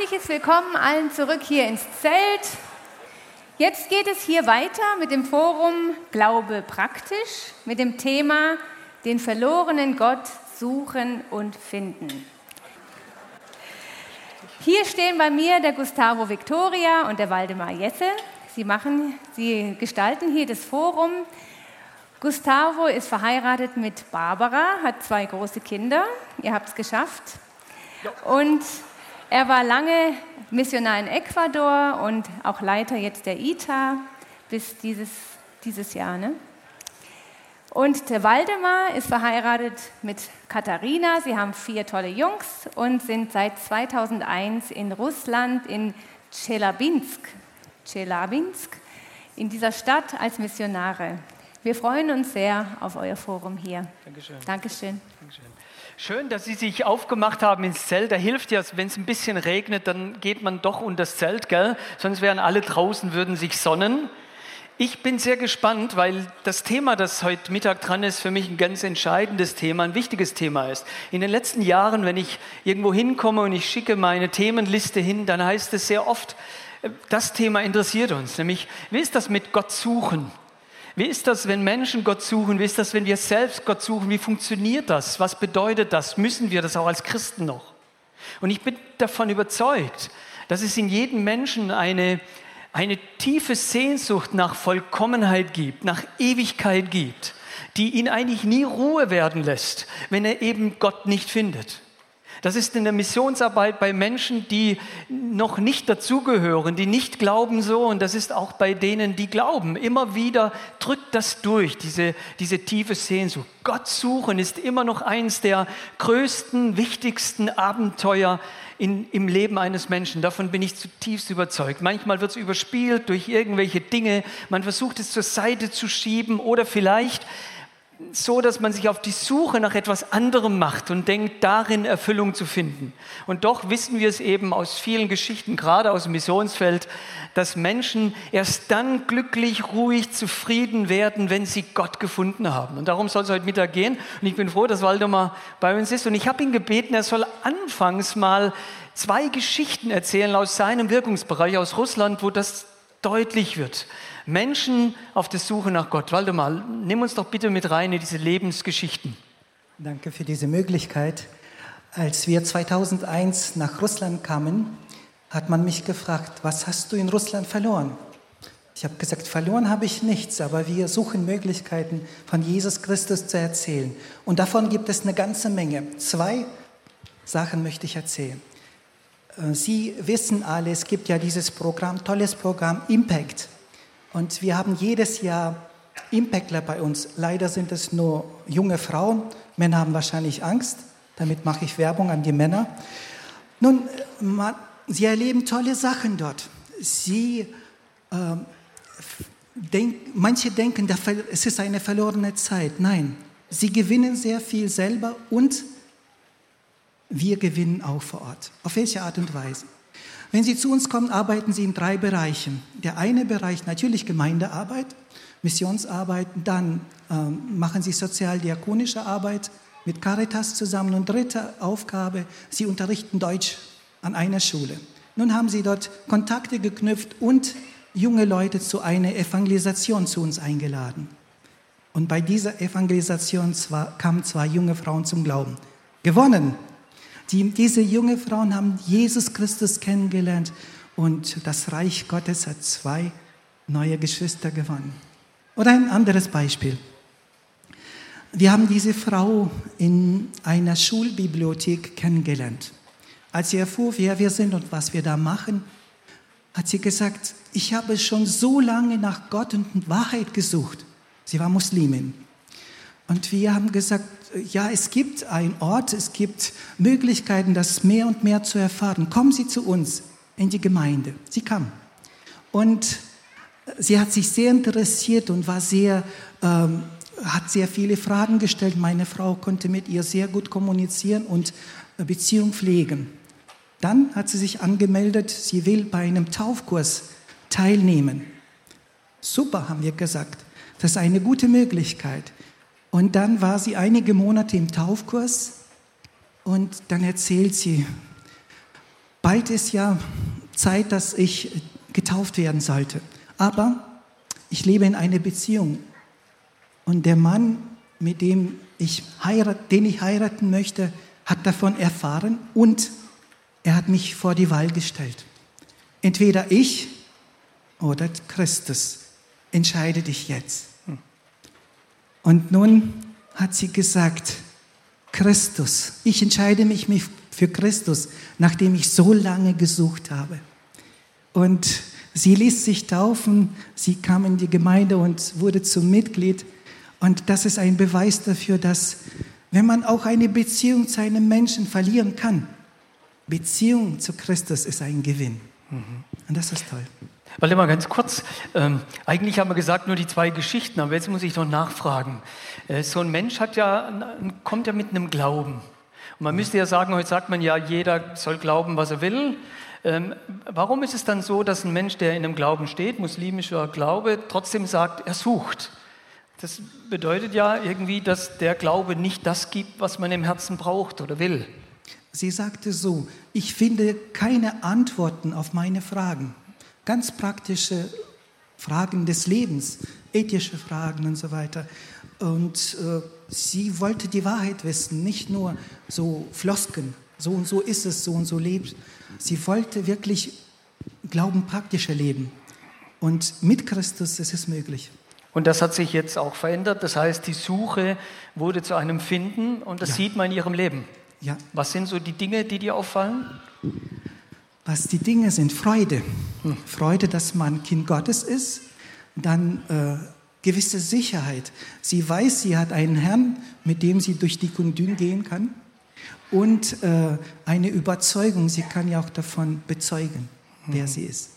Herzliches Willkommen allen zurück hier ins Zelt. Jetzt geht es hier weiter mit dem Forum Glaube praktisch, mit dem Thema den verlorenen Gott suchen und finden. Hier stehen bei mir der Gustavo Victoria und der Waldemar Jesse. Sie, machen, sie gestalten hier das Forum. Gustavo ist verheiratet mit Barbara, hat zwei große Kinder. Ihr habt es geschafft. Und er war lange Missionar in Ecuador und auch Leiter jetzt der ITA bis dieses, dieses Jahr. Ne? Und der Waldemar ist verheiratet mit Katharina. Sie haben vier tolle Jungs und sind seit 2001 in Russland, in Chelabinsk, Chelabinsk, in dieser Stadt als Missionare. Wir freuen uns sehr auf euer Forum hier. Dankeschön. Dankeschön. Dankeschön. Schön, dass Sie sich aufgemacht haben ins Zelt. Da hilft ja, wenn es ein bisschen regnet, dann geht man doch unter das Zelt, gell? Sonst wären alle draußen, würden sich sonnen. Ich bin sehr gespannt, weil das Thema, das heute Mittag dran ist, für mich ein ganz entscheidendes Thema, ein wichtiges Thema ist. In den letzten Jahren, wenn ich irgendwo hinkomme und ich schicke meine Themenliste hin, dann heißt es sehr oft, das Thema interessiert uns, nämlich wie ist das mit Gott suchen? Wie ist das, wenn Menschen Gott suchen? Wie ist das, wenn wir selbst Gott suchen? Wie funktioniert das? Was bedeutet das? Müssen wir das auch als Christen noch? Und ich bin davon überzeugt, dass es in jedem Menschen eine, eine tiefe Sehnsucht nach Vollkommenheit gibt, nach Ewigkeit gibt, die ihn eigentlich nie Ruhe werden lässt, wenn er eben Gott nicht findet. Das ist in der Missionsarbeit bei Menschen, die noch nicht dazugehören, die nicht glauben so. Und das ist auch bei denen, die glauben. Immer wieder drückt das durch, diese, diese tiefe Sehnsucht. Gott suchen ist immer noch eins der größten, wichtigsten Abenteuer in, im Leben eines Menschen. Davon bin ich zutiefst überzeugt. Manchmal wird es überspielt durch irgendwelche Dinge. Man versucht es zur Seite zu schieben oder vielleicht so, dass man sich auf die Suche nach etwas anderem macht und denkt, darin Erfüllung zu finden. Und doch wissen wir es eben aus vielen Geschichten, gerade aus dem Missionsfeld, dass Menschen erst dann glücklich, ruhig, zufrieden werden, wenn sie Gott gefunden haben. Und darum soll es heute Mittag gehen. Und ich bin froh, dass Waldemar bei uns ist. Und ich habe ihn gebeten, er soll anfangs mal zwei Geschichten erzählen aus seinem Wirkungsbereich, aus Russland, wo das deutlich wird. Menschen auf der Suche nach Gott. Waldemar, nimm uns doch bitte mit rein in diese Lebensgeschichten. Danke für diese Möglichkeit. Als wir 2001 nach Russland kamen, hat man mich gefragt, was hast du in Russland verloren? Ich habe gesagt, verloren habe ich nichts, aber wir suchen Möglichkeiten, von Jesus Christus zu erzählen. Und davon gibt es eine ganze Menge. Zwei Sachen möchte ich erzählen. Sie wissen alle, es gibt ja dieses Programm, tolles Programm Impact. Und wir haben jedes Jahr Impactler bei uns. Leider sind es nur junge Frauen. Männer haben wahrscheinlich Angst. Damit mache ich Werbung an die Männer. Nun, man, sie erleben tolle Sachen dort. Sie, äh, denk, manche denken, es ist eine verlorene Zeit. Nein, sie gewinnen sehr viel selber und wir gewinnen auch vor Ort. Auf welche Art und Weise? Wenn Sie zu uns kommen, arbeiten Sie in drei Bereichen. Der eine Bereich natürlich Gemeindearbeit, Missionsarbeit, dann ähm, machen Sie sozialdiakonische Arbeit mit Caritas zusammen und dritte Aufgabe, Sie unterrichten Deutsch an einer Schule. Nun haben Sie dort Kontakte geknüpft und junge Leute zu einer Evangelisation zu uns eingeladen. Und bei dieser Evangelisation zwar, kamen zwei junge Frauen zum Glauben. Gewonnen, die, diese jungen Frauen haben Jesus Christus kennengelernt und das Reich Gottes hat zwei neue Geschwister gewonnen. Oder ein anderes Beispiel. Wir haben diese Frau in einer Schulbibliothek kennengelernt. Als sie erfuhr, wer wir sind und was wir da machen, hat sie gesagt, ich habe schon so lange nach Gott und Wahrheit gesucht. Sie war Muslimin. Und wir haben gesagt, ja, es gibt einen Ort, es gibt Möglichkeiten, das mehr und mehr zu erfahren. Kommen Sie zu uns in die Gemeinde. Sie kam. Und sie hat sich sehr interessiert und war sehr, ähm, hat sehr viele Fragen gestellt. Meine Frau konnte mit ihr sehr gut kommunizieren und Beziehung pflegen. Dann hat sie sich angemeldet, sie will bei einem Taufkurs teilnehmen. Super, haben wir gesagt. Das ist eine gute Möglichkeit. Und dann war sie einige Monate im Taufkurs und dann erzählt sie, bald ist ja Zeit, dass ich getauft werden sollte. Aber ich lebe in einer Beziehung und der Mann, mit dem ich heirat, den ich heiraten möchte, hat davon erfahren und er hat mich vor die Wahl gestellt. Entweder ich oder Christus. Entscheide dich jetzt. Und nun hat sie gesagt, Christus, ich entscheide mich für Christus, nachdem ich so lange gesucht habe. Und sie ließ sich taufen, sie kam in die Gemeinde und wurde zum Mitglied. Und das ist ein Beweis dafür, dass wenn man auch eine Beziehung zu einem Menschen verlieren kann, Beziehung zu Christus ist ein Gewinn. Mhm. Und das ist toll. Warte mal ganz kurz. Ähm, eigentlich haben wir gesagt, nur die zwei Geschichten, aber jetzt muss ich noch nachfragen. Äh, so ein Mensch hat ja, kommt ja mit einem Glauben. Und man müsste ja sagen, heute sagt man ja, jeder soll glauben, was er will. Ähm, warum ist es dann so, dass ein Mensch, der in einem Glauben steht, muslimischer Glaube, trotzdem sagt, er sucht? Das bedeutet ja irgendwie, dass der Glaube nicht das gibt, was man im Herzen braucht oder will. Sie sagte so, ich finde keine Antworten auf meine Fragen ganz praktische Fragen des Lebens, ethische Fragen und so weiter. Und äh, sie wollte die Wahrheit wissen, nicht nur so Flosken, so und so ist es, so und so lebt. Sie wollte wirklich Glauben praktischer leben. Und mit Christus ist es möglich. Und das hat sich jetzt auch verändert. Das heißt, die Suche wurde zu einem Finden und das ja. sieht man in ihrem Leben. Ja. Was sind so die Dinge, die dir auffallen? Was die Dinge sind. Freude. Freude, dass man Kind Gottes ist. Dann äh, gewisse Sicherheit. Sie weiß, sie hat einen Herrn, mit dem sie durch die Kundün gehen kann. Und äh, eine Überzeugung, sie kann ja auch davon bezeugen, wer sie ist.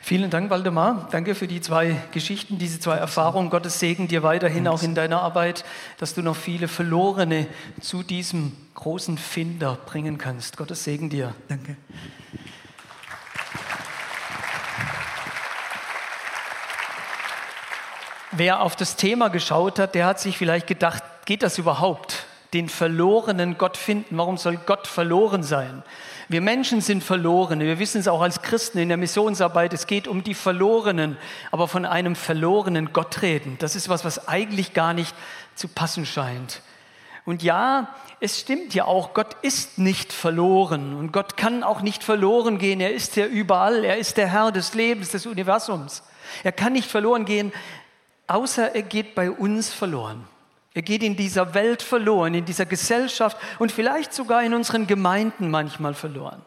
Vielen Dank, Waldemar. Danke für die zwei Geschichten, diese zwei Erfahrungen. Gottes Segen dir weiterhin auch in deiner Arbeit, dass du noch viele Verlorene zu diesem großen Finder bringen kannst. Gottes Segen dir. Danke. Wer auf das Thema geschaut hat, der hat sich vielleicht gedacht, geht das überhaupt? Den verlorenen Gott finden. Warum soll Gott verloren sein? Wir Menschen sind verloren. Wir wissen es auch als Christen in der Missionsarbeit. Es geht um die Verlorenen. Aber von einem verlorenen Gott reden, das ist was, was eigentlich gar nicht zu passen scheint. Und ja, es stimmt ja auch, Gott ist nicht verloren und Gott kann auch nicht verloren gehen. Er ist ja überall. Er ist der Herr des Lebens, des Universums. Er kann nicht verloren gehen, außer er geht bei uns verloren. Er geht in dieser Welt verloren, in dieser Gesellschaft und vielleicht sogar in unseren Gemeinden manchmal verloren.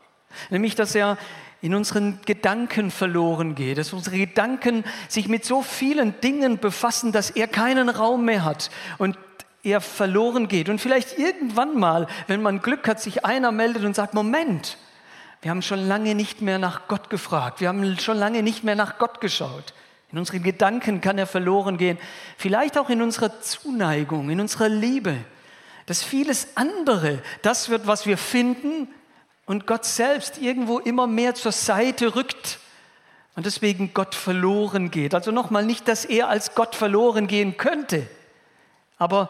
Nämlich, dass er in unseren Gedanken verloren geht, dass unsere Gedanken sich mit so vielen Dingen befassen, dass er keinen Raum mehr hat und er verloren geht. Und vielleicht irgendwann mal, wenn man Glück hat, sich einer meldet und sagt, Moment, wir haben schon lange nicht mehr nach Gott gefragt, wir haben schon lange nicht mehr nach Gott geschaut. In unseren Gedanken kann er verloren gehen. Vielleicht auch in unserer Zuneigung, in unserer Liebe. Dass vieles andere, das wird, was wir finden und Gott selbst irgendwo immer mehr zur Seite rückt und deswegen Gott verloren geht. Also nochmal nicht, dass er als Gott verloren gehen könnte, aber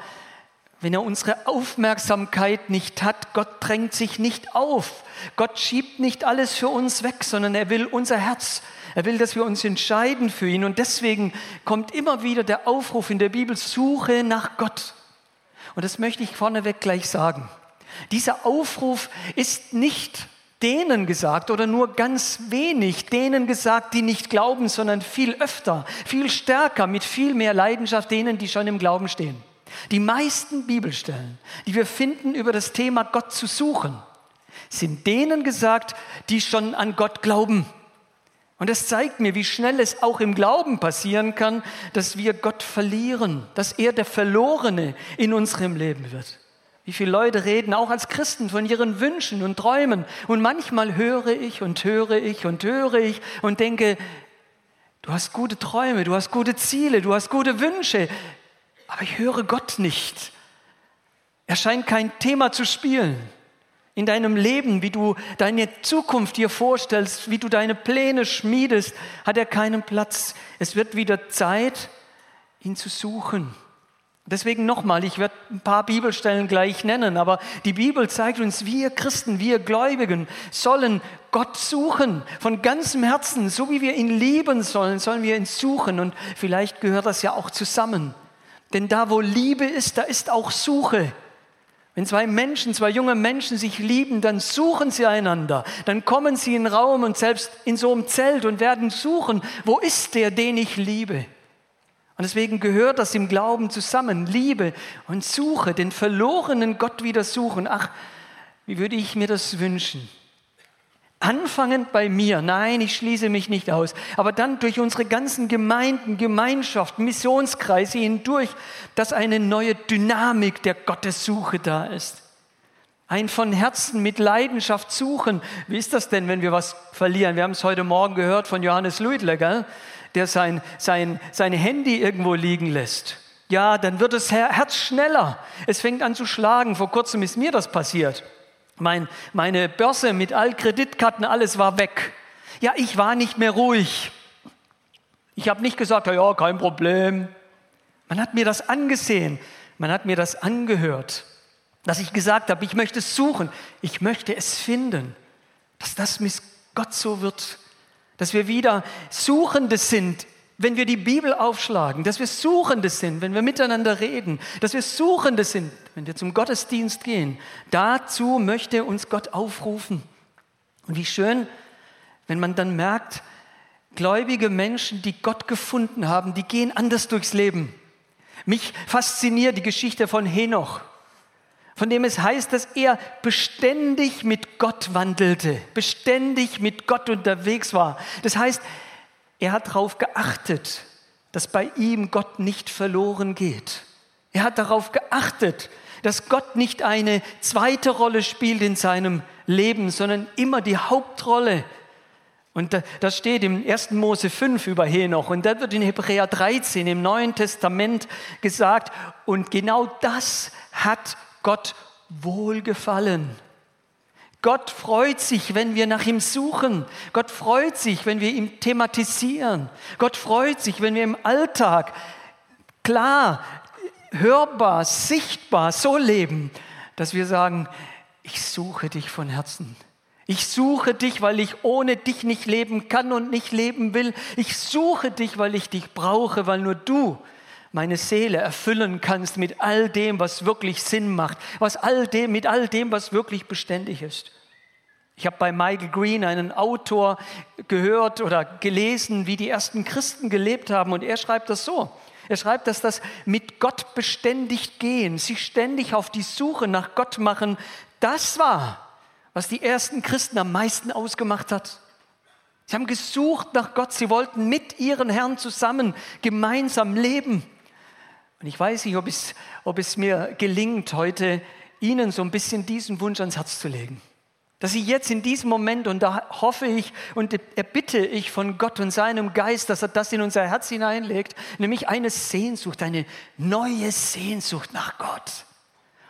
wenn er unsere Aufmerksamkeit nicht hat, Gott drängt sich nicht auf. Gott schiebt nicht alles für uns weg, sondern er will unser Herz er will, dass wir uns entscheiden für ihn. Und deswegen kommt immer wieder der Aufruf in der Bibel, suche nach Gott. Und das möchte ich vorneweg gleich sagen. Dieser Aufruf ist nicht denen gesagt oder nur ganz wenig denen gesagt, die nicht glauben, sondern viel öfter, viel stärker, mit viel mehr Leidenschaft denen, die schon im Glauben stehen. Die meisten Bibelstellen, die wir finden über das Thema Gott zu suchen, sind denen gesagt, die schon an Gott glauben Und das zeigt mir, wie schnell es auch im Glauben passieren kann, dass wir Gott verlieren, dass er der Verlorene in unserem Leben wird. Wie viele Leute reden auch als Christen von ihren Wünschen und Träumen. Und manchmal höre ich und höre ich und höre ich und denke, du hast gute Träume, du hast gute Ziele, du hast gute Wünsche, aber ich höre Gott nicht. Er scheint kein Thema zu spielen in deinem Leben, wie du deine Zukunft dir vorstellst, wie du deine Pläne schmiedest, hat er keinen Platz. Es wird wieder Zeit, ihn zu suchen. Deswegen nochmal, ich werde ein paar Bibelstellen gleich nennen, aber die Bibel zeigt uns, wir Christen, wir Gläubigen sollen Gott suchen von ganzem Herzen, so wie wir ihn lieben sollen, sollen wir ihn suchen und vielleicht gehört das ja auch zusammen. Denn da, wo Liebe ist, da ist auch Suche. Wenn zwei Menschen, zwei junge Menschen sich lieben, dann suchen sie einander. Dann kommen sie in den Raum und selbst in so einem Zelt und werden suchen, wo ist der, den ich liebe? Und deswegen gehört das im Glauben zusammen. Liebe und Suche, den verlorenen Gott wieder suchen. Ach, wie würde ich mir das wünschen? Anfangend bei mir, nein, ich schließe mich nicht aus, aber dann durch unsere ganzen Gemeinden, Gemeinschaften, Missionskreise hindurch, dass eine neue Dynamik der Gottessuche da ist. Ein von Herzen mit Leidenschaft suchen. Wie ist das denn, wenn wir was verlieren? Wir haben es heute Morgen gehört von Johannes Luidler, gell? der sein, sein, sein Handy irgendwo liegen lässt. Ja, dann wird das Herz schneller. Es fängt an zu schlagen. Vor kurzem ist mir das passiert. Mein, meine Börse mit all Kreditkarten, alles war weg. Ja, ich war nicht mehr ruhig. Ich habe nicht gesagt, ja, kein Problem. Man hat mir das angesehen, man hat mir das angehört, dass ich gesagt habe, ich möchte es suchen, ich möchte es finden, dass das mit Gott so wird, dass wir wieder Suchende sind wenn wir die Bibel aufschlagen, dass wir Suchende sind, wenn wir miteinander reden, dass wir Suchende sind, wenn wir zum Gottesdienst gehen. Dazu möchte uns Gott aufrufen. Und wie schön, wenn man dann merkt, gläubige Menschen, die Gott gefunden haben, die gehen anders durchs Leben. Mich fasziniert die Geschichte von Henoch, von dem es heißt, dass er beständig mit Gott wandelte, beständig mit Gott unterwegs war. Das heißt, er hat darauf geachtet, dass bei ihm Gott nicht verloren geht. Er hat darauf geachtet, dass Gott nicht eine zweite Rolle spielt in seinem Leben, sondern immer die Hauptrolle. Und das steht im 1. Mose 5 über Henoch und da wird in Hebräer 13 im Neuen Testament gesagt, und genau das hat Gott wohlgefallen. Gott freut sich, wenn wir nach ihm suchen. Gott freut sich, wenn wir ihm thematisieren. Gott freut sich, wenn wir im Alltag klar, hörbar, sichtbar so leben, dass wir sagen, ich suche dich von Herzen. Ich suche dich, weil ich ohne dich nicht leben kann und nicht leben will. Ich suche dich, weil ich dich brauche, weil nur du meine Seele erfüllen kannst mit all dem, was wirklich Sinn macht, was all dem, mit all dem, was wirklich beständig ist. Ich habe bei Michael Green einen Autor gehört oder gelesen, wie die ersten Christen gelebt haben und er schreibt das so. Er schreibt, dass das mit Gott beständig gehen, sich ständig auf die Suche nach Gott machen, das war, was die ersten Christen am meisten ausgemacht hat. Sie haben gesucht nach Gott, sie wollten mit ihren Herrn zusammen gemeinsam leben. Und ich weiß nicht, ob es, ob es mir gelingt, heute Ihnen so ein bisschen diesen Wunsch ans Herz zu legen. Dass Sie jetzt in diesem Moment, und da hoffe ich und erbitte ich von Gott und seinem Geist, dass er das in unser Herz hineinlegt, nämlich eine Sehnsucht, eine neue Sehnsucht nach Gott.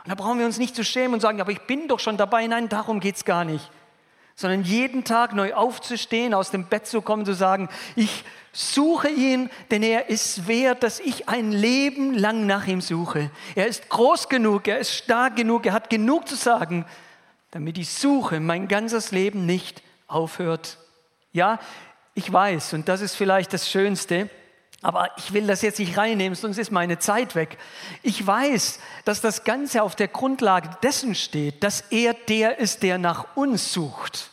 Und da brauchen wir uns nicht zu schämen und sagen, aber ich bin doch schon dabei. Nein, darum geht es gar nicht sondern jeden Tag neu aufzustehen, aus dem Bett zu kommen, zu sagen, ich suche ihn, denn er ist wert, dass ich ein Leben lang nach ihm suche. Er ist groß genug, er ist stark genug, er hat genug zu sagen, damit die Suche mein ganzes Leben nicht aufhört. Ja, ich weiß, und das ist vielleicht das Schönste, aber ich will das jetzt nicht reinnehmen, sonst ist meine Zeit weg. Ich weiß, dass das Ganze auf der Grundlage dessen steht, dass er der ist, der nach uns sucht,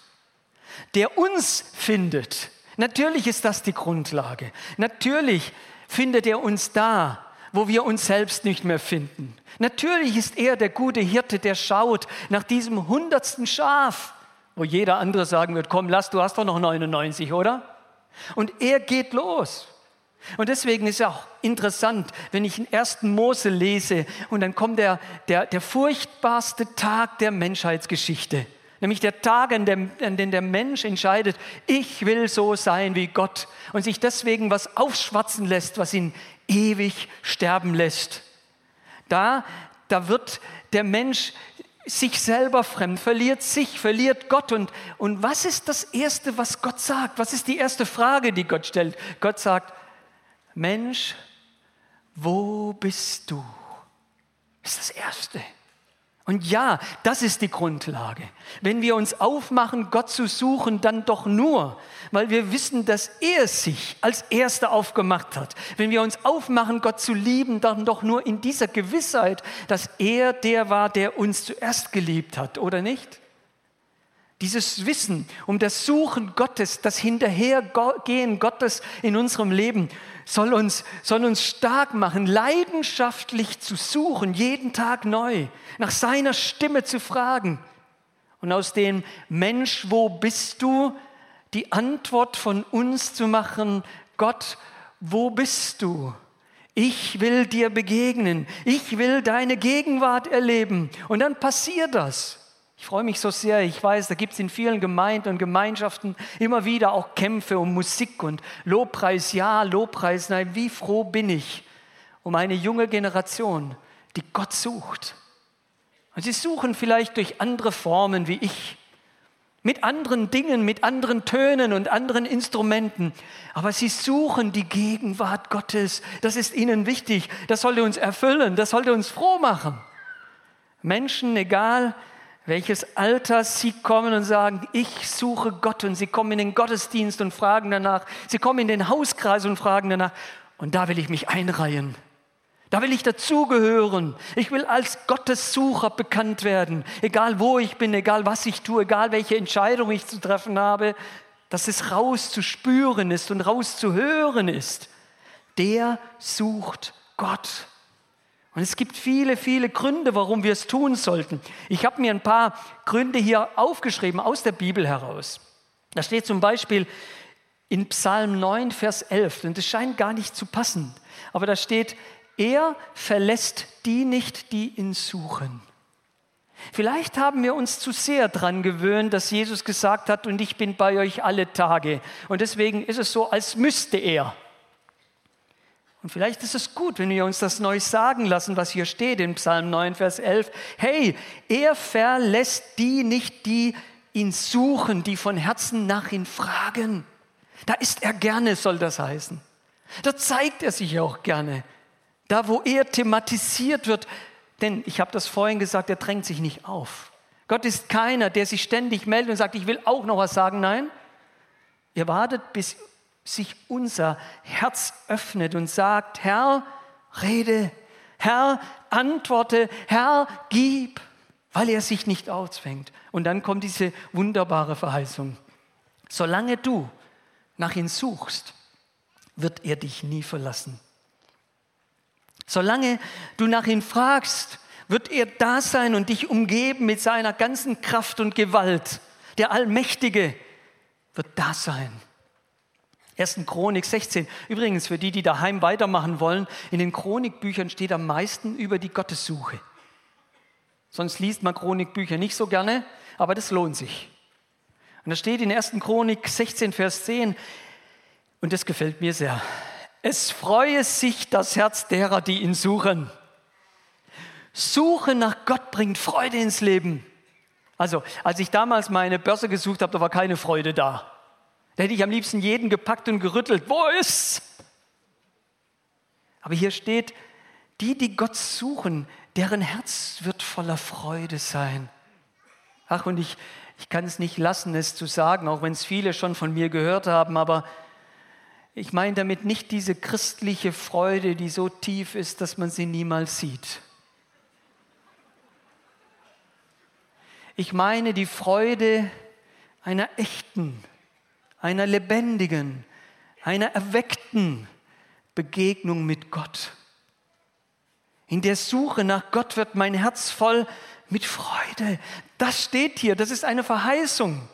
der uns findet. Natürlich ist das die Grundlage. Natürlich findet er uns da, wo wir uns selbst nicht mehr finden. Natürlich ist er der gute Hirte, der schaut nach diesem hundertsten Schaf, wo jeder andere sagen wird, komm, lass, du hast doch noch 99, oder? Und er geht los. Und deswegen ist es auch interessant, wenn ich in 1. Mose lese und dann kommt der, der, der furchtbarste Tag der Menschheitsgeschichte. Nämlich der Tag, an dem, an dem der Mensch entscheidet, ich will so sein wie Gott und sich deswegen was aufschwatzen lässt, was ihn ewig sterben lässt. Da, da wird der Mensch sich selber fremd, verliert sich, verliert Gott. Und, und was ist das Erste, was Gott sagt? Was ist die erste Frage, die Gott stellt? Gott sagt, Mensch, wo bist du? Das ist das Erste. Und ja, das ist die Grundlage. Wenn wir uns aufmachen, Gott zu suchen, dann doch nur, weil wir wissen, dass er sich als Erster aufgemacht hat. Wenn wir uns aufmachen, Gott zu lieben, dann doch nur in dieser Gewissheit, dass er der war, der uns zuerst geliebt hat, oder nicht? Dieses Wissen um das Suchen Gottes, das Hinterhergehen Gottes in unserem Leben soll uns, soll uns stark machen, leidenschaftlich zu suchen, jeden Tag neu, nach seiner Stimme zu fragen. Und aus dem Mensch, wo bist du, die Antwort von uns zu machen, Gott, wo bist du? Ich will dir begegnen, ich will deine Gegenwart erleben. Und dann passiert das. Ich freue mich so sehr. Ich weiß, da gibt es in vielen Gemeinden und Gemeinschaften immer wieder auch Kämpfe um Musik und Lobpreis, ja, Lobpreis, nein. Wie froh bin ich um eine junge Generation, die Gott sucht. Und sie suchen vielleicht durch andere Formen wie ich, mit anderen Dingen, mit anderen Tönen und anderen Instrumenten. Aber sie suchen die Gegenwart Gottes. Das ist ihnen wichtig. Das sollte uns erfüllen. Das sollte uns froh machen. Menschen, egal welches Alter sie kommen und sagen, ich suche Gott und sie kommen in den Gottesdienst und fragen danach, sie kommen in den Hauskreis und fragen danach und da will ich mich einreihen. Da will ich dazugehören. Ich will als Gottessucher bekannt werden, egal wo ich bin, egal was ich tue, egal welche Entscheidung ich zu treffen habe, dass es rauszuspüren ist und rauszuhören ist. Der sucht Gott. Und es gibt viele, viele Gründe, warum wir es tun sollten. Ich habe mir ein paar Gründe hier aufgeschrieben aus der Bibel heraus. Da steht zum Beispiel in Psalm 9, Vers 11, und das scheint gar nicht zu passen, aber da steht, er verlässt die nicht, die ihn suchen. Vielleicht haben wir uns zu sehr daran gewöhnt, dass Jesus gesagt hat, und ich bin bei euch alle Tage. Und deswegen ist es so, als müsste er. Und vielleicht ist es gut, wenn wir uns das neu sagen lassen, was hier steht in Psalm 9, Vers 11. Hey, er verlässt die nicht, die ihn suchen, die von Herzen nach ihm fragen. Da ist er gerne, soll das heißen. Da zeigt er sich auch gerne. Da, wo er thematisiert wird. Denn ich habe das vorhin gesagt, er drängt sich nicht auf. Gott ist keiner, der sich ständig meldet und sagt, ich will auch noch was sagen. Nein, er wartet, bis sich unser Herz öffnet und sagt, Herr, rede, Herr, antworte, Herr, gib, weil er sich nicht ausfängt. Und dann kommt diese wunderbare Verheißung. Solange du nach ihm suchst, wird er dich nie verlassen. Solange du nach ihm fragst, wird er da sein und dich umgeben mit seiner ganzen Kraft und Gewalt. Der Allmächtige wird da sein. 1. Chronik 16. Übrigens, für die, die daheim weitermachen wollen, in den Chronikbüchern steht am meisten über die Gottessuche. Sonst liest man Chronikbücher nicht so gerne, aber das lohnt sich. Und da steht in 1. Chronik 16, Vers 10, und das gefällt mir sehr. Es freue sich das Herz derer, die ihn suchen. Suche nach Gott bringt Freude ins Leben. Also, als ich damals meine Börse gesucht habe, da war keine Freude da. Da hätte ich am liebsten jeden gepackt und gerüttelt. Wo ist's? Aber hier steht, die, die Gott suchen, deren Herz wird voller Freude sein. Ach, und ich, ich kann es nicht lassen, es zu sagen, auch wenn es viele schon von mir gehört haben, aber ich meine damit nicht diese christliche Freude, die so tief ist, dass man sie niemals sieht. Ich meine die Freude einer echten einer lebendigen, einer erweckten Begegnung mit Gott. In der Suche nach Gott wird mein Herz voll mit Freude. Das steht hier, das ist eine Verheißung.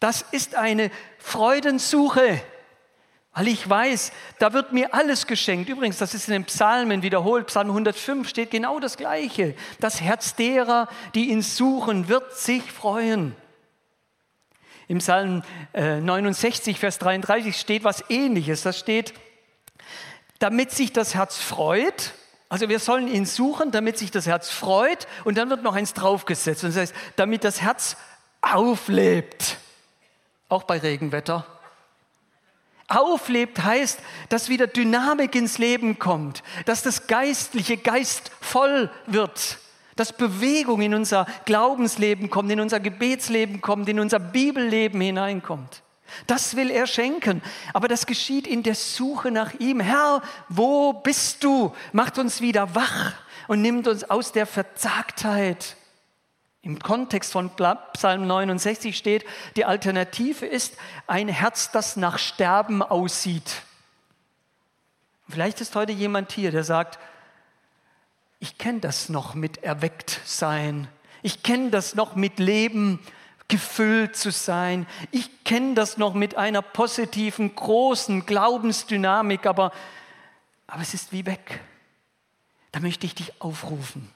Das ist eine Freudensuche. Weil ich weiß, da wird mir alles geschenkt. Übrigens, das ist in den Psalmen wiederholt. Psalm 105 steht genau das Gleiche. Das Herz derer, die ihn suchen, wird sich freuen. Im Psalm 69, äh, Vers 33 steht was ähnliches. Das steht, damit sich das Herz freut. Also wir sollen ihn suchen, damit sich das Herz freut. Und dann wird noch eins draufgesetzt. Und das heißt, damit das Herz auflebt. Auch bei Regenwetter auflebt, heißt, dass wieder Dynamik ins Leben kommt, dass das Geistliche geistvoll wird, dass Bewegung in unser Glaubensleben kommt, in unser Gebetsleben kommt, in unser Bibelleben hineinkommt. Das will er schenken. Aber das geschieht in der Suche nach ihm. Herr, wo bist du? Macht uns wieder wach und nimmt uns aus der Verzagtheit. Im Kontext von Psalm 69 steht, die Alternative ist ein Herz, das nach Sterben aussieht. Vielleicht ist heute jemand hier, der sagt, ich kenne das noch mit erweckt sein. Ich kenne das noch mit Leben gefüllt zu sein. Ich kenne das noch mit einer positiven, großen Glaubensdynamik, aber, aber es ist wie weg. Da möchte ich dich aufrufen.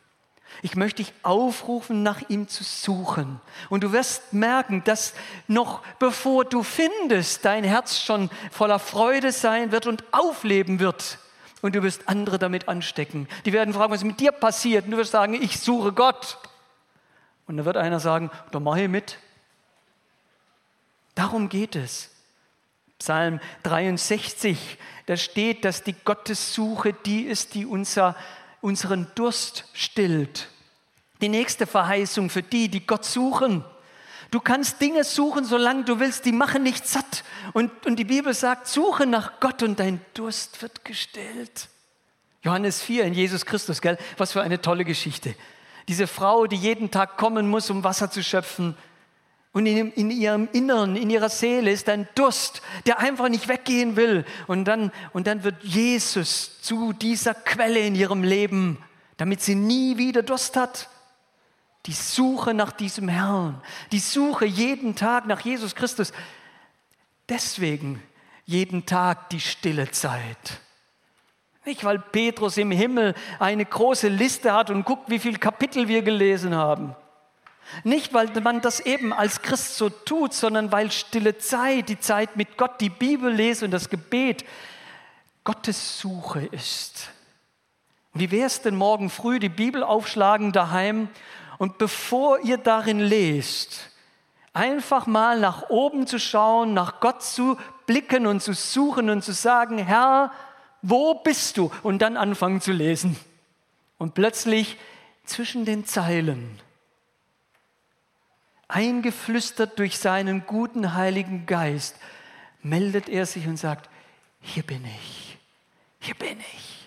Ich möchte dich aufrufen, nach ihm zu suchen. Und du wirst merken, dass noch bevor du findest, dein Herz schon voller Freude sein wird und aufleben wird. Und du wirst andere damit anstecken. Die werden fragen, was mit dir passiert. Und du wirst sagen, ich suche Gott. Und dann wird einer sagen, da mache ich mit. Darum geht es. Psalm 63, da steht, dass die Gottessuche die ist, die unser unseren Durst stillt. Die nächste Verheißung für die, die Gott suchen. Du kannst Dinge suchen, solange du willst, die machen nicht satt. Und, und die Bibel sagt, suche nach Gott und dein Durst wird gestillt. Johannes 4 in Jesus Christus, gell? Was für eine tolle Geschichte. Diese Frau, die jeden Tag kommen muss, um Wasser zu schöpfen, und in, in, ihrem Inneren, in ihrer Seele ist ein Durst, der einfach nicht weggehen will. Und dann, und dann wird Jesus zu dieser Quelle in ihrem Leben, damit sie nie wieder Durst hat. Die Suche nach diesem Herrn, die Suche jeden Tag nach Jesus Christus. Deswegen jeden Tag die stille Zeit. Nicht, weil Petrus im Himmel eine große Liste hat und guckt, wie viele Kapitel wir gelesen haben. Nicht, weil man das eben als Christ so tut, sondern weil stille Zeit, die Zeit mit Gott, die Bibel lese und das Gebet Gottes Suche ist. Wie wäre es denn morgen früh die Bibel aufschlagen daheim und bevor ihr darin lest, einfach mal nach oben zu schauen, nach Gott zu blicken und zu suchen und zu sagen, Herr, wo bist du? Und dann anfangen zu lesen. Und plötzlich zwischen den Zeilen eingeflüstert durch seinen guten Heiligen Geist, meldet er sich und sagt, hier bin ich, hier bin ich.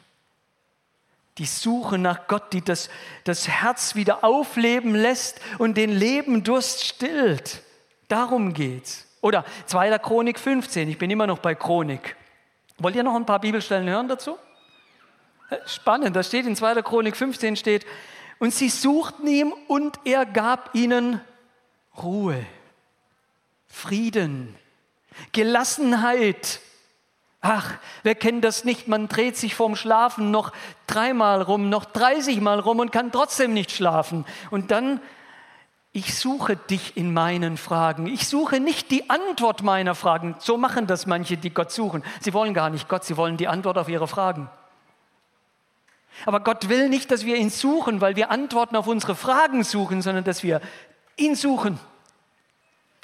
Die Suche nach Gott, die das, das Herz wieder aufleben lässt und den Lebendurst stillt. Darum geht's. Oder 2. Chronik 15, ich bin immer noch bei Chronik. Wollt ihr noch ein paar Bibelstellen hören dazu? Spannend, da steht in 2. Chronik 15 steht, und sie suchten ihn und er gab ihnen Ruhe, Frieden, Gelassenheit. Ach, wer kennt das nicht? Man dreht sich vorm Schlafen noch dreimal rum, noch 30 Mal rum und kann trotzdem nicht schlafen. Und dann, ich suche dich in meinen Fragen. Ich suche nicht die Antwort meiner Fragen. So machen das manche, die Gott suchen. Sie wollen gar nicht Gott, sie wollen die Antwort auf ihre Fragen. Aber Gott will nicht, dass wir ihn suchen, weil wir Antworten auf unsere Fragen suchen, sondern dass wir ihn suchen.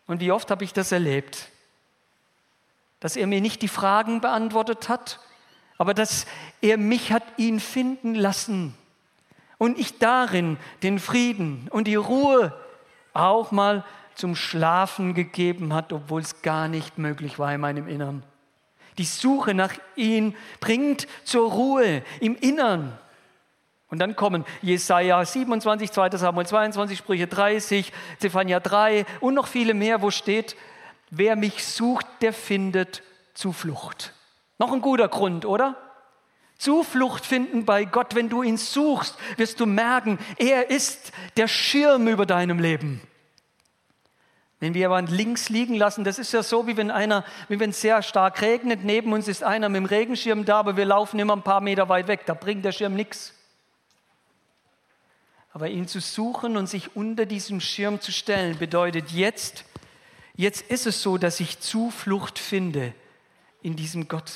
Und wie oft habe ich das erlebt? Dass er mir nicht die Fragen beantwortet hat, aber dass er mich hat ihn finden lassen und ich darin den Frieden und die Ruhe auch mal zum Schlafen gegeben hat, obwohl es gar nicht möglich war in meinem Innern. Die Suche nach ihm bringt zur Ruhe im Innern. Und dann kommen Jesaja 27, 2. Samuel 22, Sprüche 30, Zephania 3 und noch viele mehr, wo steht, wer mich sucht, der findet Zuflucht. Noch ein guter Grund, oder? Zuflucht finden bei Gott, wenn du ihn suchst, wirst du merken, er ist der Schirm über deinem Leben. Wenn wir jemanden links liegen lassen, das ist ja so, wie wenn einer, wie wenn es sehr stark regnet, neben uns ist einer mit dem Regenschirm da, aber wir laufen immer ein paar Meter weit weg, da bringt der Schirm nichts. Aber ihn zu suchen und sich unter diesem Schirm zu stellen, bedeutet jetzt, jetzt ist es so, dass ich Zuflucht finde in diesem Gott.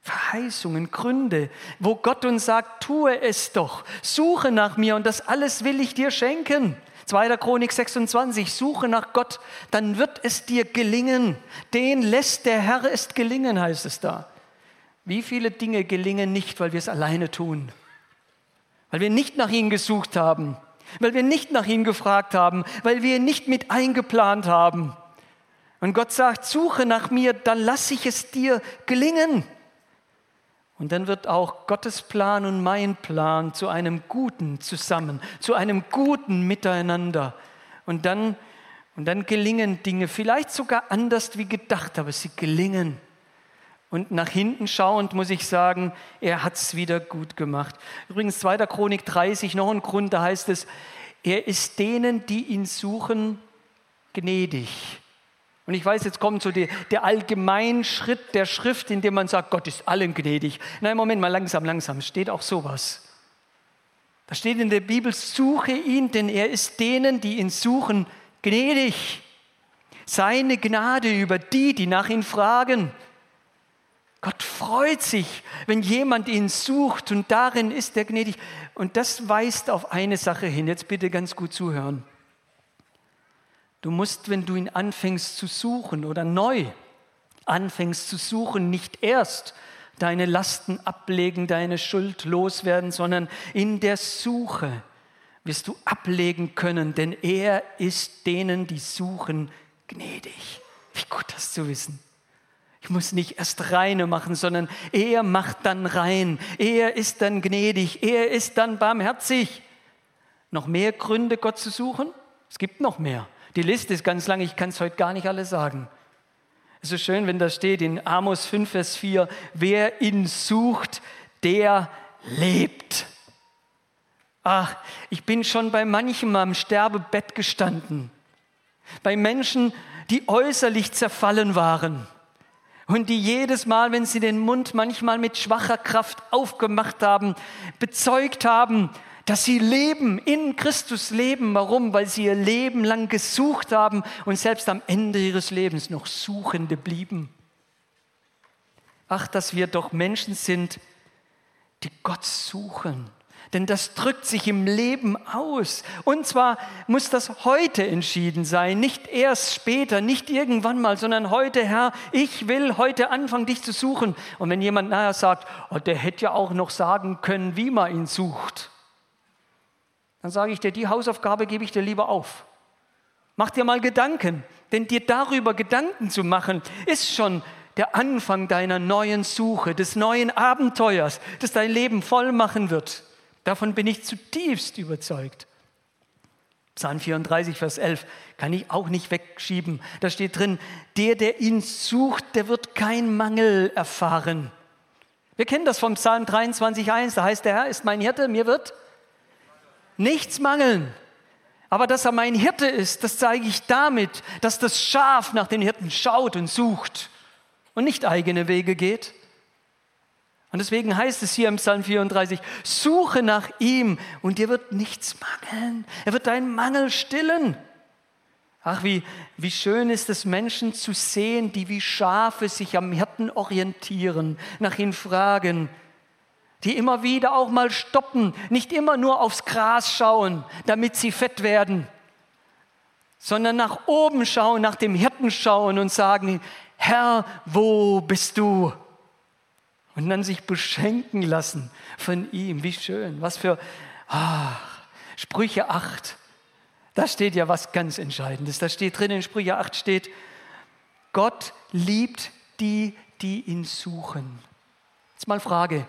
Verheißungen, Gründe, wo Gott uns sagt, tue es doch, suche nach mir und das alles will ich dir schenken. 2. Chronik 26, suche nach Gott, dann wird es dir gelingen. Den lässt der Herr es gelingen, heißt es da. Wie viele Dinge gelingen nicht, weil wir es alleine tun? Weil wir nicht nach ihm gesucht haben, weil wir nicht nach ihm gefragt haben, weil wir nicht mit eingeplant haben. Und Gott sagt, suche nach mir, dann lasse ich es dir gelingen. Und dann wird auch Gottes Plan und mein Plan zu einem guten zusammen, zu einem guten Miteinander. Und dann, und dann gelingen Dinge, vielleicht sogar anders wie gedacht, aber sie gelingen. Und nach hinten schauend muss ich sagen, er hat es wieder gut gemacht. Übrigens 2. Chronik 30, noch ein Grund, da heißt es, er ist denen, die ihn suchen, gnädig. Und ich weiß, jetzt kommt so die, der Allgemeinschritt der Schrift, in dem man sagt, Gott ist allen gnädig. Nein, Moment mal, langsam, langsam, steht auch sowas. Da steht in der Bibel, suche ihn, denn er ist denen, die ihn suchen, gnädig. Seine Gnade über die, die nach ihm fragen. Gott freut sich, wenn jemand ihn sucht und darin ist er gnädig. Und das weist auf eine Sache hin. Jetzt bitte ganz gut zuhören. Du musst, wenn du ihn anfängst zu suchen oder neu anfängst zu suchen, nicht erst deine Lasten ablegen, deine Schuld loswerden, sondern in der Suche wirst du ablegen können, denn er ist denen, die suchen, gnädig. Wie gut das zu wissen. Ich muss nicht erst reine machen, sondern er macht dann rein. Er ist dann gnädig. Er ist dann barmherzig. Noch mehr Gründe, Gott zu suchen? Es gibt noch mehr. Die Liste ist ganz lang, ich kann es heute gar nicht alles sagen. Es ist schön, wenn da steht in Amos 5, Vers 4, wer ihn sucht, der lebt. Ach, ich bin schon bei manchem am Sterbebett gestanden. Bei Menschen, die äußerlich zerfallen waren und die jedes Mal, wenn sie den Mund manchmal mit schwacher Kraft aufgemacht haben, bezeugt haben, dass sie leben, in Christus leben. Warum? Weil sie ihr Leben lang gesucht haben und selbst am Ende ihres Lebens noch Suchende blieben. Ach, dass wir doch Menschen sind, die Gott suchen. Denn das drückt sich im Leben aus. Und zwar muss das heute entschieden sein, nicht erst später, nicht irgendwann mal, sondern heute, Herr, ich will heute anfangen, dich zu suchen. Und wenn jemand nachher sagt, oh, der hätte ja auch noch sagen können, wie man ihn sucht, dann sage ich dir, die Hausaufgabe gebe ich dir lieber auf. Mach dir mal Gedanken, denn dir darüber Gedanken zu machen, ist schon der Anfang deiner neuen Suche, des neuen Abenteuers, das dein Leben voll machen wird. Davon bin ich zutiefst überzeugt. Psalm 34, Vers 11 kann ich auch nicht wegschieben. Da steht drin, der, der ihn sucht, der wird kein Mangel erfahren. Wir kennen das vom Psalm 23, 1. Da heißt, der Herr ist mein Hirte, mir wird nichts mangeln. Aber dass er mein Hirte ist, das zeige ich damit, dass das Schaf nach den Hirten schaut und sucht und nicht eigene Wege geht. Und deswegen heißt es hier im Psalm 34, suche nach ihm und dir wird nichts mangeln. Er wird deinen Mangel stillen. Ach, wie, wie schön ist es, Menschen zu sehen, die wie Schafe sich am Hirten orientieren, nach ihm fragen, die immer wieder auch mal stoppen, nicht immer nur aufs Gras schauen, damit sie fett werden, sondern nach oben schauen, nach dem Hirten schauen und sagen, Herr, wo bist du? Und dann sich beschenken lassen von ihm. Wie schön, was für ach, Sprüche 8. Da steht ja was ganz Entscheidendes. Da steht drin in Sprüche 8 steht, Gott liebt die, die ihn suchen. Jetzt mal Frage,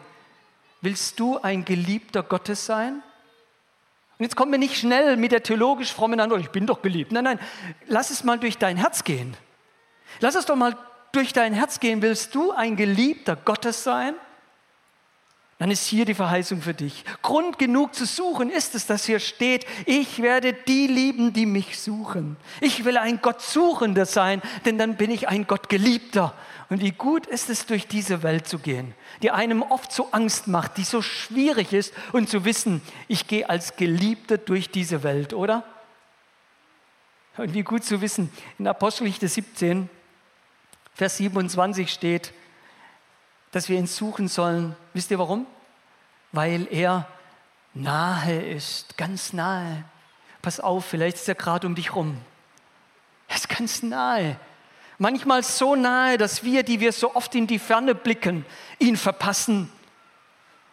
Willst du ein Geliebter Gottes sein? Und jetzt kommen wir nicht schnell mit der theologisch frommen Antwort, ich bin doch geliebt. Nein, nein, lass es mal durch dein Herz gehen. Lass es doch mal durch dein Herz gehen. Willst du ein Geliebter Gottes sein? Dann ist hier die Verheißung für dich. Grund genug zu suchen ist es, dass hier steht, ich werde die lieben, die mich suchen. Ich will ein Gott suchender sein, denn dann bin ich ein Gott geliebter. Und wie gut ist es, durch diese Welt zu gehen, die einem oft so Angst macht, die so schwierig ist und zu wissen, ich gehe als Geliebter durch diese Welt, oder? Und wie gut zu wissen, in Apostelgeschichte 17, Vers 27 steht, dass wir ihn suchen sollen. Wisst ihr warum? Weil er nahe ist, ganz nahe. Pass auf, vielleicht ist er gerade um dich rum. Er ist ganz nahe. Manchmal so nahe, dass wir, die wir so oft in die Ferne blicken, ihn verpassen.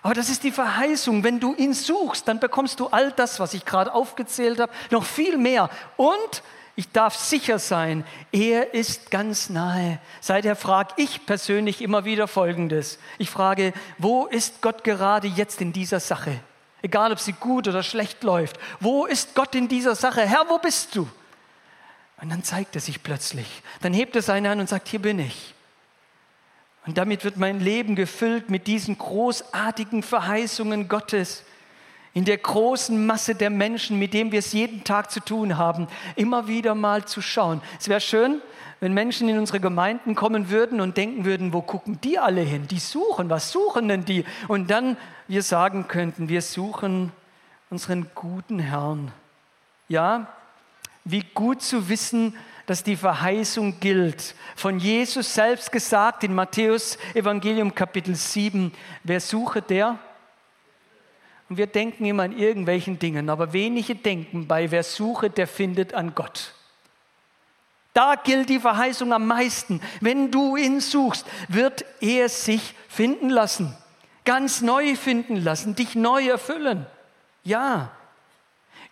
Aber das ist die Verheißung. Wenn du ihn suchst, dann bekommst du all das, was ich gerade aufgezählt habe, noch viel mehr. Und ich darf sicher sein, er ist ganz nahe. Seither frage ich persönlich immer wieder Folgendes. Ich frage, wo ist Gott gerade jetzt in dieser Sache? Egal, ob sie gut oder schlecht läuft. Wo ist Gott in dieser Sache? Herr, wo bist du? Und dann zeigt er sich plötzlich. Dann hebt er seine Hand und sagt, hier bin ich. Und damit wird mein Leben gefüllt mit diesen großartigen Verheißungen Gottes in der großen Masse der Menschen, mit denen wir es jeden Tag zu tun haben, immer wieder mal zu schauen. Es wäre schön, wenn Menschen in unsere Gemeinden kommen würden und denken würden, wo gucken die alle hin? Die suchen, was suchen denn die? Und dann wir sagen könnten, wir suchen unseren guten Herrn. Ja, wie gut zu wissen, dass die Verheißung gilt. Von Jesus selbst gesagt in Matthäus Evangelium Kapitel 7, wer suche, der und wir denken immer an irgendwelchen Dingen, aber wenige denken bei, wer suche, der findet an Gott. Da gilt die Verheißung am meisten. Wenn du ihn suchst, wird er sich finden lassen, ganz neu finden lassen, dich neu erfüllen. Ja.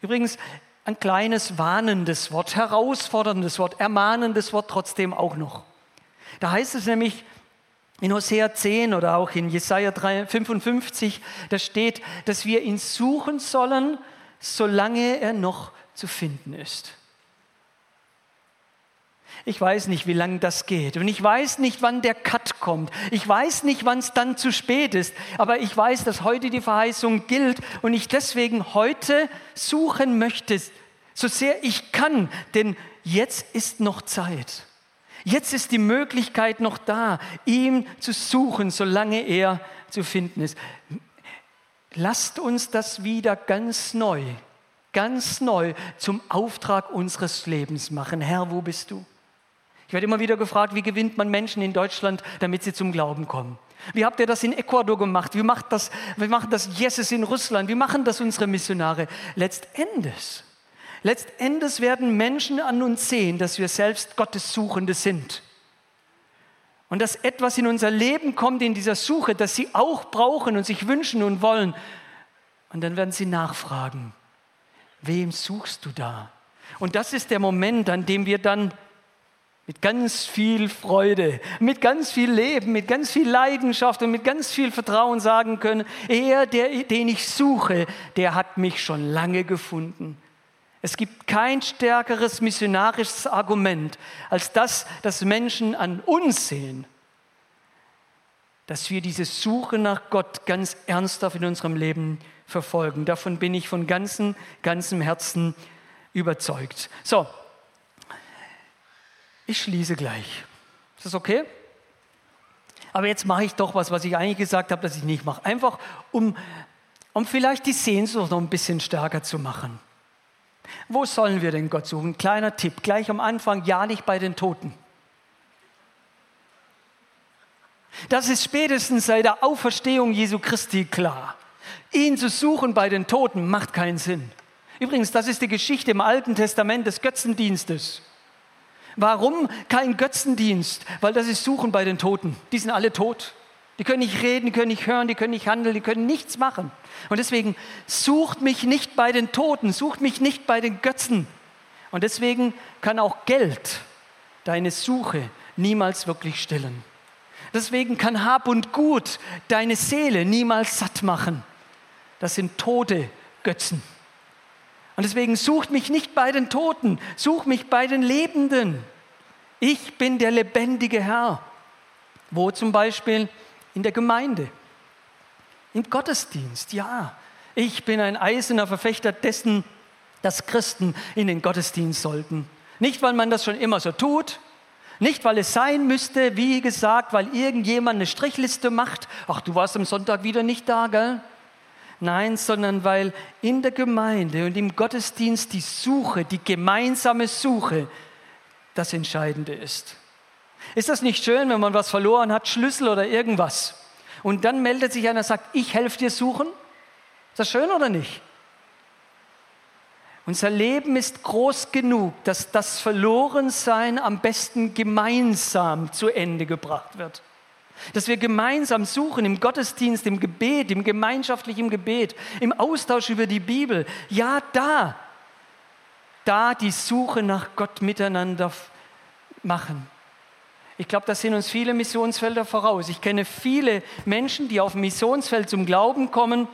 Übrigens, ein kleines warnendes Wort, herausforderndes Wort, ermahnendes Wort trotzdem auch noch. Da heißt es nämlich, in Hosea 10 oder auch in Jesaja 55, da steht, dass wir ihn suchen sollen, solange er noch zu finden ist. Ich weiß nicht, wie lange das geht. Und ich weiß nicht, wann der Cut kommt. Ich weiß nicht, wann es dann zu spät ist. Aber ich weiß, dass heute die Verheißung gilt und ich deswegen heute suchen möchte, so sehr ich kann. Denn jetzt ist noch Zeit. Jetzt ist die Möglichkeit noch da, ihm zu suchen, solange er zu finden ist. Lasst uns das wieder ganz neu, ganz neu zum Auftrag unseres Lebens machen. Herr, wo bist du? Ich werde immer wieder gefragt, wie gewinnt man Menschen in Deutschland, damit sie zum Glauben kommen? Wie habt ihr das in Ecuador gemacht? Wie macht das, wie machen das Jesus in Russland? Wie machen das unsere Missionare? Letztendlich Letztendlich werden Menschen an uns sehen, dass wir selbst Gottessuchende sind. Und dass etwas in unser Leben kommt in dieser Suche, das sie auch brauchen und sich wünschen und wollen. Und dann werden sie nachfragen, wem suchst du da? Und das ist der Moment, an dem wir dann mit ganz viel Freude, mit ganz viel Leben, mit ganz viel Leidenschaft und mit ganz viel Vertrauen sagen können, er, der, den ich suche, der hat mich schon lange gefunden. Es gibt kein stärkeres missionarisches Argument als das, dass Menschen an uns sehen, dass wir diese Suche nach Gott ganz ernsthaft in unserem Leben verfolgen. Davon bin ich von ganzem, ganzem Herzen überzeugt. So, ich schließe gleich. Ist das okay? Aber jetzt mache ich doch was, was ich eigentlich gesagt habe, dass ich nicht mache. Einfach, um, um vielleicht die Sehnsucht noch ein bisschen stärker zu machen. Wo sollen wir denn Gott suchen? Kleiner Tipp, gleich am Anfang, ja nicht bei den Toten. Das ist spätestens seit der Auferstehung Jesu Christi klar. Ihn zu suchen bei den Toten macht keinen Sinn. Übrigens, das ist die Geschichte im Alten Testament des Götzendienstes. Warum kein Götzendienst? Weil das ist Suchen bei den Toten. Die sind alle tot. Die können nicht reden, die können nicht hören, die können nicht handeln, die können nichts machen. Und deswegen sucht mich nicht bei den Toten, sucht mich nicht bei den Götzen. Und deswegen kann auch Geld deine Suche niemals wirklich stillen. Deswegen kann Hab und Gut deine Seele niemals satt machen. Das sind tote Götzen. Und deswegen sucht mich nicht bei den Toten, such mich bei den Lebenden. Ich bin der lebendige Herr. Wo zum Beispiel? In der Gemeinde. Im Gottesdienst, ja. Ich bin ein eiserner Verfechter dessen, dass Christen in den Gottesdienst sollten. Nicht, weil man das schon immer so tut, nicht, weil es sein müsste, wie gesagt, weil irgendjemand eine Strichliste macht. Ach, du warst am Sonntag wieder nicht da, gell? Nein, sondern weil in der Gemeinde und im Gottesdienst die Suche, die gemeinsame Suche das Entscheidende ist. Ist das nicht schön, wenn man was verloren hat, Schlüssel oder irgendwas? Und dann meldet sich einer und sagt, ich helfe dir suchen? Ist das schön oder nicht? Unser Leben ist groß genug, dass das Verlorensein am besten gemeinsam zu Ende gebracht wird. Dass wir gemeinsam suchen im Gottesdienst, im Gebet, im gemeinschaftlichen Gebet, im Austausch über die Bibel. Ja, da, da die Suche nach Gott miteinander machen. Ich glaube, da sind uns viele Missionsfelder voraus. Ich kenne viele Menschen, die auf dem Missionsfeld zum Glauben kommen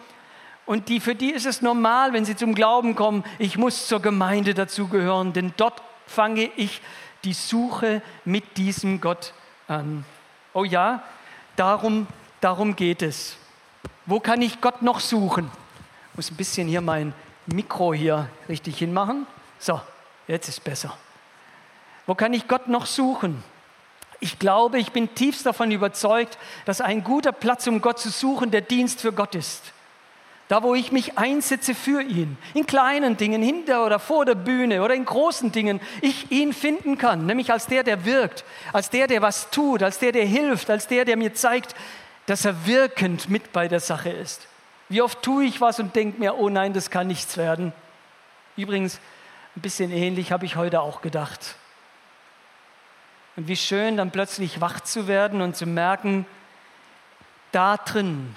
und die, für die ist es normal, wenn sie zum Glauben kommen, ich muss zur Gemeinde dazugehören, denn dort fange ich die Suche mit diesem Gott an. Oh ja, darum, darum geht es. Wo kann ich Gott noch suchen? Ich muss ein bisschen hier mein Mikro hier richtig hinmachen. So, jetzt ist besser. Wo kann ich Gott noch suchen? Ich glaube, ich bin tiefst davon überzeugt, dass ein guter Platz, um Gott zu suchen, der Dienst für Gott ist. Da, wo ich mich einsetze für ihn, in kleinen Dingen, hinter oder vor der Bühne oder in großen Dingen, ich ihn finden kann, nämlich als der, der wirkt, als der, der was tut, als der, der hilft, als der, der mir zeigt, dass er wirkend mit bei der Sache ist. Wie oft tue ich was und denke mir, oh nein, das kann nichts werden. Übrigens, ein bisschen ähnlich habe ich heute auch gedacht. Und wie schön dann plötzlich wach zu werden und zu merken, da drin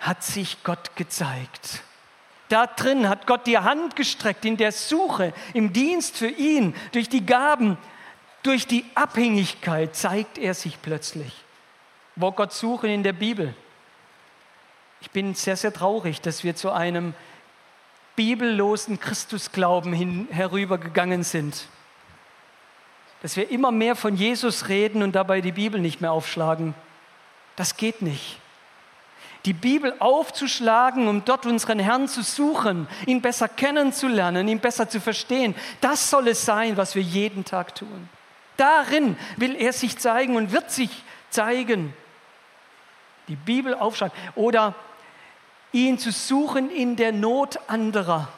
hat sich Gott gezeigt. Da drin hat Gott die Hand gestreckt in der Suche, im Dienst für ihn, durch die Gaben, durch die Abhängigkeit zeigt er sich plötzlich. Wo Gott suchen in der Bibel. Ich bin sehr, sehr traurig, dass wir zu einem bibellosen Christusglauben hin, herübergegangen sind dass wir immer mehr von Jesus reden und dabei die Bibel nicht mehr aufschlagen. Das geht nicht. Die Bibel aufzuschlagen, um dort unseren Herrn zu suchen, ihn besser kennenzulernen, ihn besser zu verstehen, das soll es sein, was wir jeden Tag tun. Darin will er sich zeigen und wird sich zeigen. Die Bibel aufschlagen oder ihn zu suchen in der Not anderer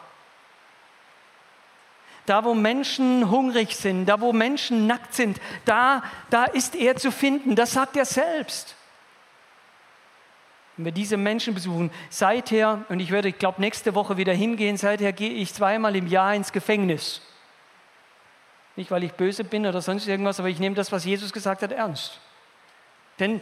da wo Menschen hungrig sind, da wo Menschen nackt sind, da, da ist er zu finden. Das sagt er selbst. Wenn wir diese Menschen besuchen, seither, und ich werde, ich glaube, nächste Woche wieder hingehen, seither gehe ich zweimal im Jahr ins Gefängnis. Nicht, weil ich böse bin oder sonst irgendwas, aber ich nehme das, was Jesus gesagt hat, ernst. Denn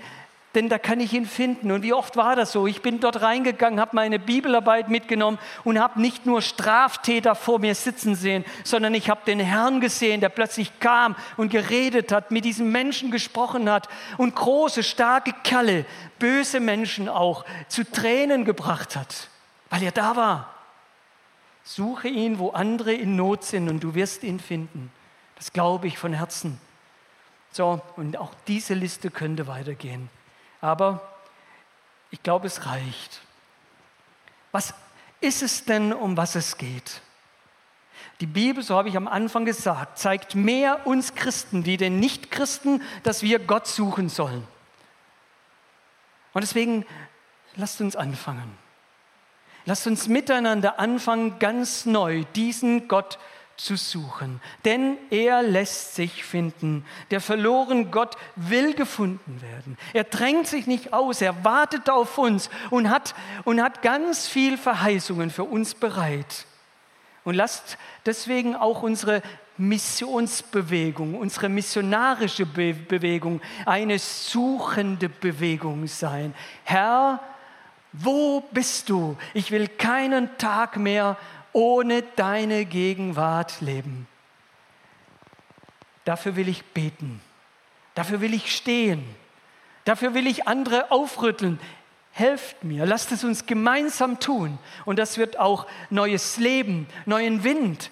denn da kann ich ihn finden. Und wie oft war das so? Ich bin dort reingegangen, habe meine Bibelarbeit mitgenommen und habe nicht nur Straftäter vor mir sitzen sehen, sondern ich habe den Herrn gesehen, der plötzlich kam und geredet hat, mit diesen Menschen gesprochen hat und große, starke Kerle, böse Menschen auch, zu Tränen gebracht hat, weil er da war. Suche ihn, wo andere in Not sind und du wirst ihn finden. Das glaube ich von Herzen. So, und auch diese Liste könnte weitergehen. Aber ich glaube, es reicht. Was ist es denn, um was es geht? Die Bibel, so habe ich am Anfang gesagt, zeigt mehr uns Christen wie den Nichtchristen, dass wir Gott suchen sollen. Und deswegen lasst uns anfangen. Lasst uns miteinander anfangen, ganz neu diesen Gott zu zu suchen, denn er lässt sich finden. Der verlorene Gott will gefunden werden. Er drängt sich nicht aus, er wartet auf uns und hat, und hat ganz viel Verheißungen für uns bereit. Und lasst deswegen auch unsere Missionsbewegung, unsere missionarische Be Bewegung eine suchende Bewegung sein. Herr, wo bist du? Ich will keinen Tag mehr ohne deine Gegenwart leben. Dafür will ich beten. Dafür will ich stehen. Dafür will ich andere aufrütteln. Helft mir, lasst es uns gemeinsam tun. Und das wird auch neues Leben, neuen Wind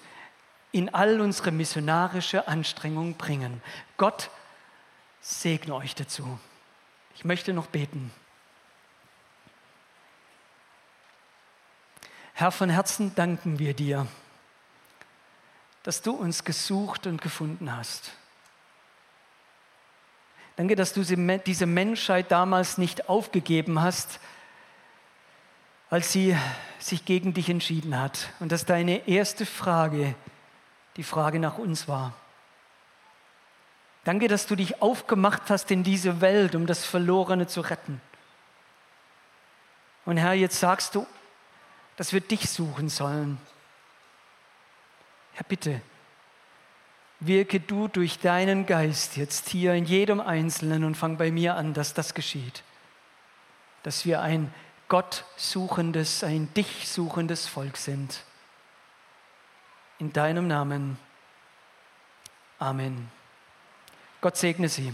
in all unsere missionarische Anstrengung bringen. Gott segne euch dazu. Ich möchte noch beten. Herr, von Herzen danken wir dir, dass du uns gesucht und gefunden hast. Danke, dass du diese Menschheit damals nicht aufgegeben hast, als sie sich gegen dich entschieden hat und dass deine erste Frage die Frage nach uns war. Danke, dass du dich aufgemacht hast in diese Welt, um das Verlorene zu retten. Und Herr, jetzt sagst du, dass wir dich suchen sollen. Herr, bitte, wirke du durch deinen Geist jetzt hier in jedem Einzelnen und fang bei mir an, dass das geschieht. Dass wir ein Gott suchendes, ein dich suchendes Volk sind. In deinem Namen. Amen. Gott segne Sie.